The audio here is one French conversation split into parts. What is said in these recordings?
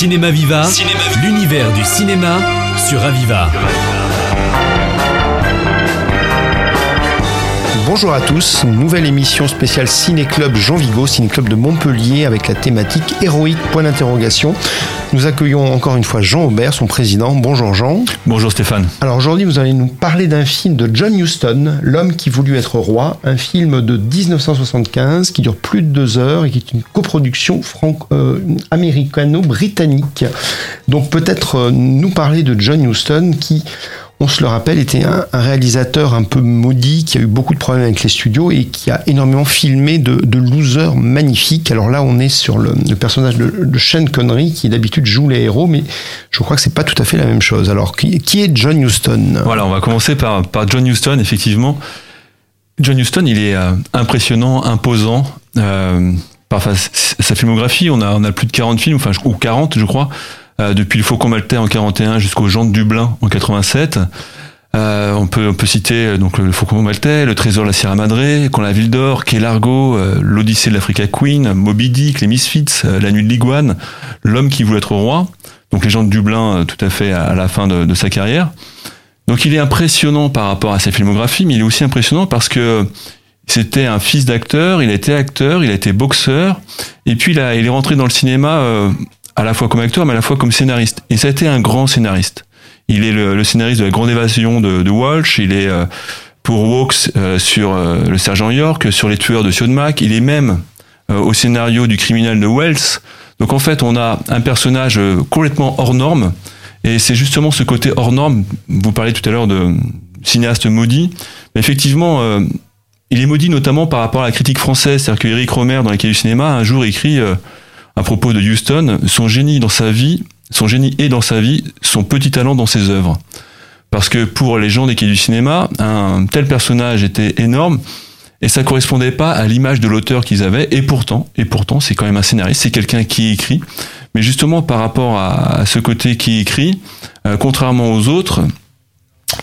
Cinéma Viva, l'univers du cinéma sur Aviva. Bonjour à tous, nouvelle émission spéciale Ciné Club Jean Vigo, Ciné Club de Montpellier avec la thématique héroïque point d'interrogation. Nous accueillons encore une fois Jean Aubert, son président. Bonjour Jean. Bonjour Stéphane. Alors aujourd'hui, vous allez nous parler d'un film de John Huston, L'homme qui voulut être roi, un film de 1975 qui dure plus de deux heures et qui est une coproduction euh, américano-britannique. Donc peut-être euh, nous parler de John Huston qui on se le rappelle, était un, réalisateur un peu maudit qui a eu beaucoup de problèmes avec les studios et qui a énormément filmé de, losers magnifiques. Alors là, on est sur le, personnage de, de Sean Connery qui d'habitude joue les héros, mais je crois que c'est pas tout à fait la même chose. Alors, qui, est John Huston? Voilà, on va commencer par, par John Huston, effectivement. John Huston, il est euh, impressionnant, imposant. Euh, par sa filmographie, on a, on a plus de 40 films, enfin, ou 40, je crois. Euh, depuis le Faucon Maltais en 41 jusqu'aux Jean de Dublin en 87. Euh, on peut on peut citer euh, donc le Faucon Maltais, le Trésor de la Sierra Madre, Quand la Ville d'Or, Quai Largo, l'Odyssée de l'Africa Queen, Moby Dick, les Misfits, La Nuit de l'Iguane, L'homme qui voulait être roi. Donc les gens de Dublin tout à fait à la fin de, de, sa carrière. Donc il est impressionnant par rapport à sa filmographie, mais il est aussi impressionnant parce que c'était un fils d'acteur, il a été acteur, il a été boxeur, et puis il, a, il est rentré dans le cinéma à la fois comme acteur, mais à la fois comme scénariste. Et ça a été un grand scénariste. Il est le, scénariste de La Grande Évasion de, de Walsh, il est euh, pour Walks euh, sur euh, Le Sergent York, sur Les Tueurs de Sionmac, il est même au scénario du criminel de Wells. Donc en fait, on a un personnage complètement hors norme, et c'est justement ce côté hors norme, vous parlez tout à l'heure de cinéaste maudit, mais effectivement, il est maudit notamment par rapport à la critique française, c'est-à-dire que Eric Romer, dans les cahiers du cinéma, un jour écrit à propos de Houston, son génie dans sa vie, son génie est dans sa vie, son petit talent dans ses œuvres. Parce que pour les gens des du cinéma, un tel personnage était énorme et ça correspondait pas à l'image de l'auteur qu'ils avaient. Et pourtant, et pourtant, c'est quand même un scénariste, c'est quelqu'un qui écrit. Mais justement, par rapport à, ce côté qui écrit, euh, contrairement aux autres,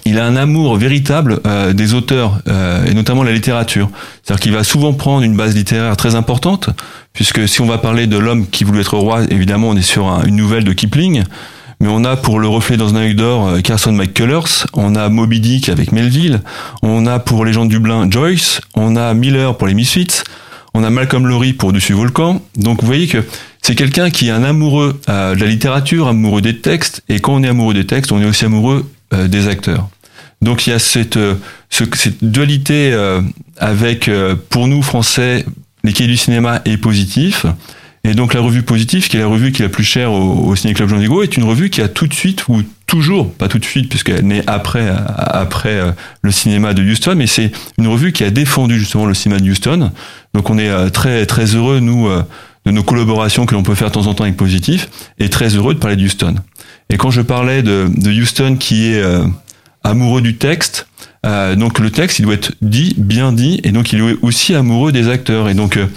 il a un amour véritable euh, des auteurs euh, et notamment la littérature. C'est-à-dire qu'il va souvent prendre une base littéraire très importante, puisque si on va parler de l'homme qui voulait être roi, évidemment on est sur une nouvelle de Kipling, mais on a pour le reflet dans un œil d'or euh, Carson McCullers, on a Moby Dick avec Melville, on a pour les gens de Dublin Joyce, on a Miller pour les Misfits, on a Malcolm Lowry pour Dessus Volcan. Donc vous voyez que c'est quelqu'un qui est un amoureux de la littérature, amoureux des textes, et quand on est amoureux des textes, on est aussi amoureux euh, des acteurs. Donc il y a cette, euh, cette dualité euh, avec, pour nous Français, les quais du cinéma est positif. Et donc la revue positive, qui est la revue qui est la plus chère au, Ciné Club Jean Vigo, est une revue qui a tout de suite, ou toujours, pas tout de suite, puisqu'elle naît après, après le cinéma de Houston, mais c'est une revue qui a défendu justement le cinéma de Houston. Donc on est très très heureux, nous, de nos collaborations que l'on peut faire de temps en temps avec Positif, et très heureux de parler de Houston. Et quand je parlais de, de Houston qui est euh, amoureux du texte, euh, donc le texte, il doit être dit, bien dit, et donc il est aussi amoureux des acteurs. Et donc euh,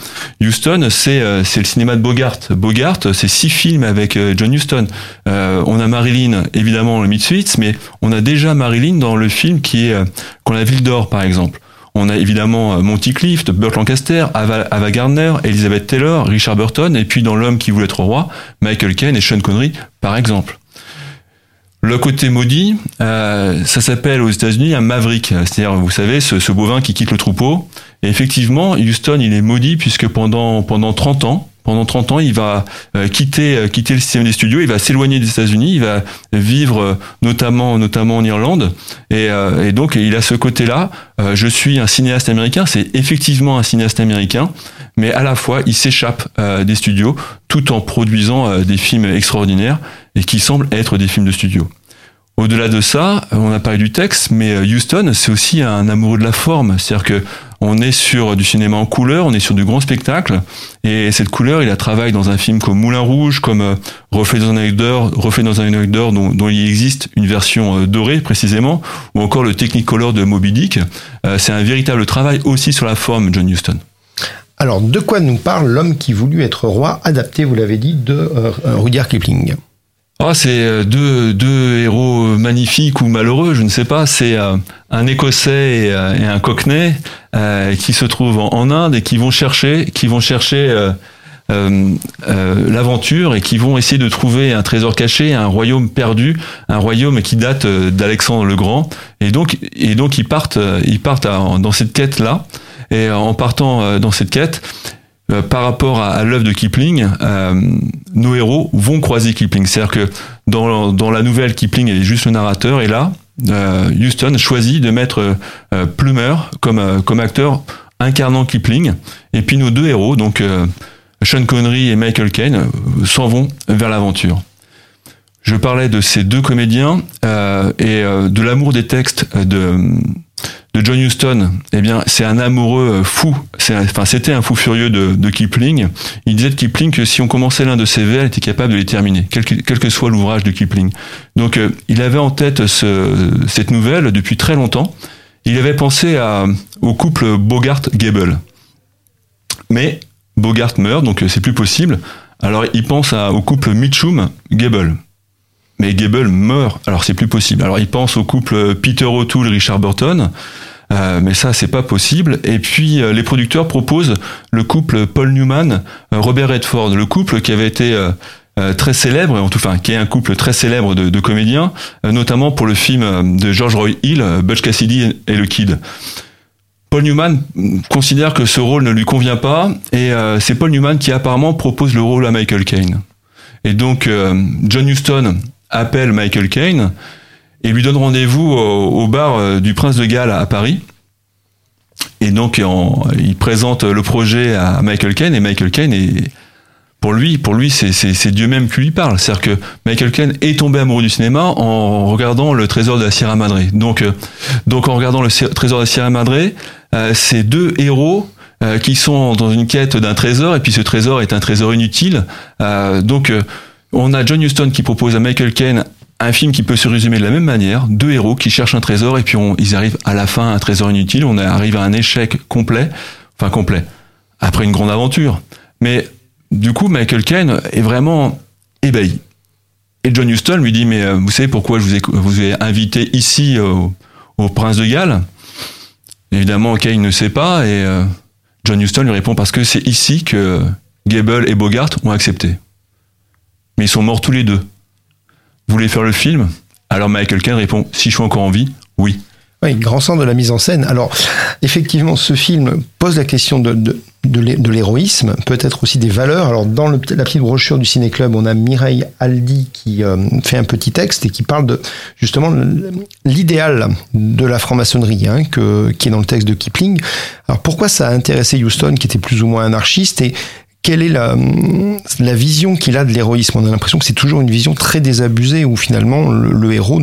Houston, c'est c'est le cinéma de Bogart. Bogart, c'est six films avec John Huston. on a Marilyn, évidemment, le Misfits, mais on a déjà Marilyn dans le film qui est Quand la ville d'or, par exemple. On a évidemment Monty Clift, Burt Lancaster, Ava, Ava, Gardner, Elizabeth Taylor, Richard Burton, et puis dans L'homme qui voulait être roi, Michael Caine et Sean Connery, par exemple. Le côté maudit, euh, ça s'appelle aux États-Unis un maverick, c'est-à-dire vous savez ce, ce, bovin qui quitte le troupeau. Et effectivement, Houston, il est maudit puisque pendant pendant 30 ans, pendant 30 ans, il va euh, quitter euh, quitter le système des studios, il va s'éloigner des États-Unis, il va vivre euh, notamment notamment en Irlande et, et donc il a ce côté-là. je suis un cinéaste américain, c'est effectivement un cinéaste américain, mais à la fois il s'échappe des studios tout en produisant des films extraordinaires et qui semblent être des films de studio. Au-delà de ça, on a parlé du texte, mais Houston, c'est aussi un amoureux de la forme. C'est-à-dire que on est sur du cinéma en couleur, on est sur du grand spectacle, et cette couleur, il a travaillé dans un film comme Moulin Rouge, comme euh, Reflet dans un œil d'or, Reflet dans un œil d'or, dont, il existe une version euh, dorée précisément, ou encore le Technicolor de Moby Dick. Euh, c'est un véritable travail aussi sur la forme, John Huston. Alors, de quoi nous parle l'homme qui voulut être roi, adapté, vous l'avez dit, de Rudyard Kipling? Oh, c'est euh, deux, deux héros magnifiques ou malheureux, je ne sais pas. C'est euh, un Écossais et, euh, un Cockney qui se trouvent en, Inde et qui vont chercher, qui vont chercher l'aventure et qui vont essayer de trouver un trésor caché, un royaume perdu, un royaume qui date d'Alexandre le Grand. Et donc, et donc ils partent, ils partent dans cette quête là. Et en partant dans cette quête, euh, par rapport à, l'œuvre de Kipling, euh, nos héros vont croiser Kipling. C'est-à-dire que dans, dans, la nouvelle, Kipling est juste le narrateur, et là, euh, Houston choisit de mettre Plumer comme, comme acteur incarnant Kipling. Et puis nos deux héros, donc Sean Connery et Michael Caine, s'en vont vers l'aventure. Je parlais de ces deux comédiens et de l'amour des textes de de John Huston, eh bien, c'est un amoureux euh, fou. Enfin, c'était un fou furieux de, Kipling. Il disait de Kipling que si on commençait l'un de ses vers, il était capable de les terminer, quel que, soit l'ouvrage de Kipling. Donc, euh, il avait en tête cette nouvelle depuis très longtemps. Il avait pensé au couple Bogart-Gable. Mais Bogart meurt, donc euh, c'est plus possible. Alors, il pense au couple Mitchum-Gable mais Gable meurt, alors c'est plus possible. Alors il pense au couple Peter O'Toole, Richard Burton, euh, mais ça c'est pas possible. Et puis euh, les producteurs proposent le couple Paul Newman, euh, Robert Redford, le couple qui avait été très célèbre, en tout enfin qui est un couple très célèbre de, comédiens, notamment pour le film de George Roy Hill, Butch Cassidy et le Kid. Paul Newman considère que ce rôle ne lui convient pas, et c'est Paul Newman qui apparemment propose le rôle à Michael Caine. Et donc John Huston appelle Michael Caine et lui donne rendez-vous au, bar euh, du Prince de Galles à, Paris. Et donc il présente le projet à Michael Caine et Michael Caine est pour lui, pour lui, c'est Dieu même qui lui parle. C'est-à-dire que Michael Caine est tombé amoureux du cinéma en regardant le Trésor de la Sierra Madre. Donc, euh, donc en regardant le Trésor de la Sierra Madre, euh, ces deux héros qui sont dans une quête d'un trésor, et puis ce trésor est un trésor inutile. donc on a John Huston qui propose à Michael Caine un film qui peut se résumer de la même manière, deux héros qui cherchent un trésor et puis ils arrivent à la fin à un trésor inutile, on arrive à un échec complet, enfin complet, après une grande aventure. Mais du coup, Michael Caine est vraiment ébahi. Et John Huston lui dit, mais euh, vous savez pourquoi je vous ai, invité ici au, Prince de Galles? Évidemment, Caine ne sait pas, et euh, John Huston lui répond, parce que c'est ici que Gable et Bogart ont accepté mais ils sont morts tous les deux. Vous voulez faire le film Alors Michael Caine répond Si je suis encore en vie, oui. Oui, grand sens de la mise en scène. Alors, effectivement, ce film pose la question de, de, l'héroïsme, peut-être aussi des valeurs. Alors, dans la petite brochure du Ciné-Club, on a Mireille Aldi qui euh, fait un petit texte et qui parle de, justement, l'idéal de la franc-maçonnerie, hein, qui est dans le texte de Kipling. Alors, pourquoi ça a intéressé Houston, qui était plus ou moins anarchiste, et quelle est la, la vision qu'il a de l'héroïsme? On a l'impression que c'est toujours une vision très désabusée où finalement le, héros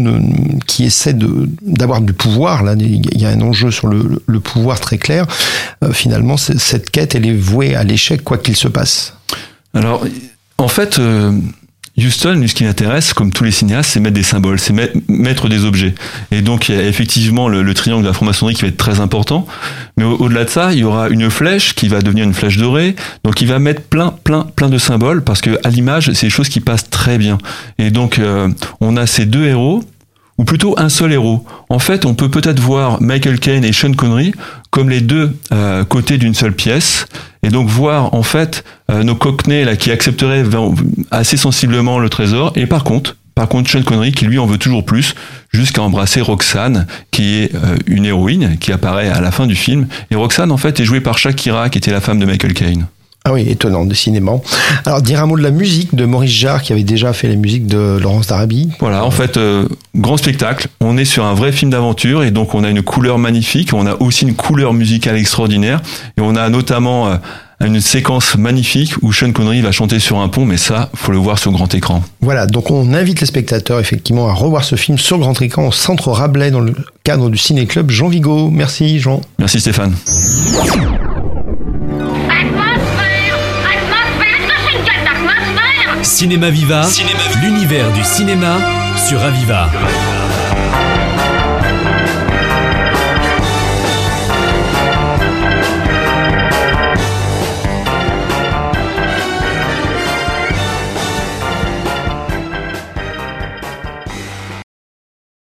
qui essaie d'avoir du pouvoir, là il y a un enjeu sur le, le pouvoir très clair, euh, finalement cette quête elle est vouée à l'échec quoi qu'il se passe. Alors en fait, euh, Houston, ce qui l'intéresse, comme tous les cinéastes, c'est mettre des symboles, c'est mettre des objets. Et donc, il y a effectivement le, triangle de la franc-maçonnerie qui va être très important. Mais au-delà de ça, il y aura une flèche qui va devenir une flèche dorée. Donc, il va mettre plein, plein, plein de symboles parce que à l'image, c'est des choses qui passent très bien. Et donc, euh, on a ces deux héros ou plutôt un seul héros. En fait, on peut peut-être voir Michael Caine et Sean Connery comme les deux euh, côtés d'une seule pièce, et donc voir en fait euh, nos cockneys là qui accepteraient assez sensiblement le trésor, et par contre, par contre, Sean Connery qui lui en veut toujours plus, jusqu'à embrasser Roxane, qui est euh, une héroïne qui apparaît à la fin du film. Et Roxane, en fait, est jouée par Shakira, qui était la femme de Michael Caine. Ah oui, étonnant, décidément. Alors, dire un mot de la musique de Maurice Jarre, qui avait déjà fait la musique de Laurence d'Arabie. Voilà, en fait, euh, grand spectacle. On est sur un vrai film d'aventure et donc on a une couleur magnifique. On a aussi une couleur musicale extraordinaire et on a notamment euh, une séquence magnifique où Sean Connery va chanter sur un pont, mais ça, faut le voir sur grand écran. Voilà, donc on invite les spectateurs effectivement à revoir ce film sur grand écran au Centre Rabelais dans le cadre du Ciné Club Jean Vigo. Merci Jean. Merci Stéphane. Cinéma Viva, l'univers du cinéma sur Aviva.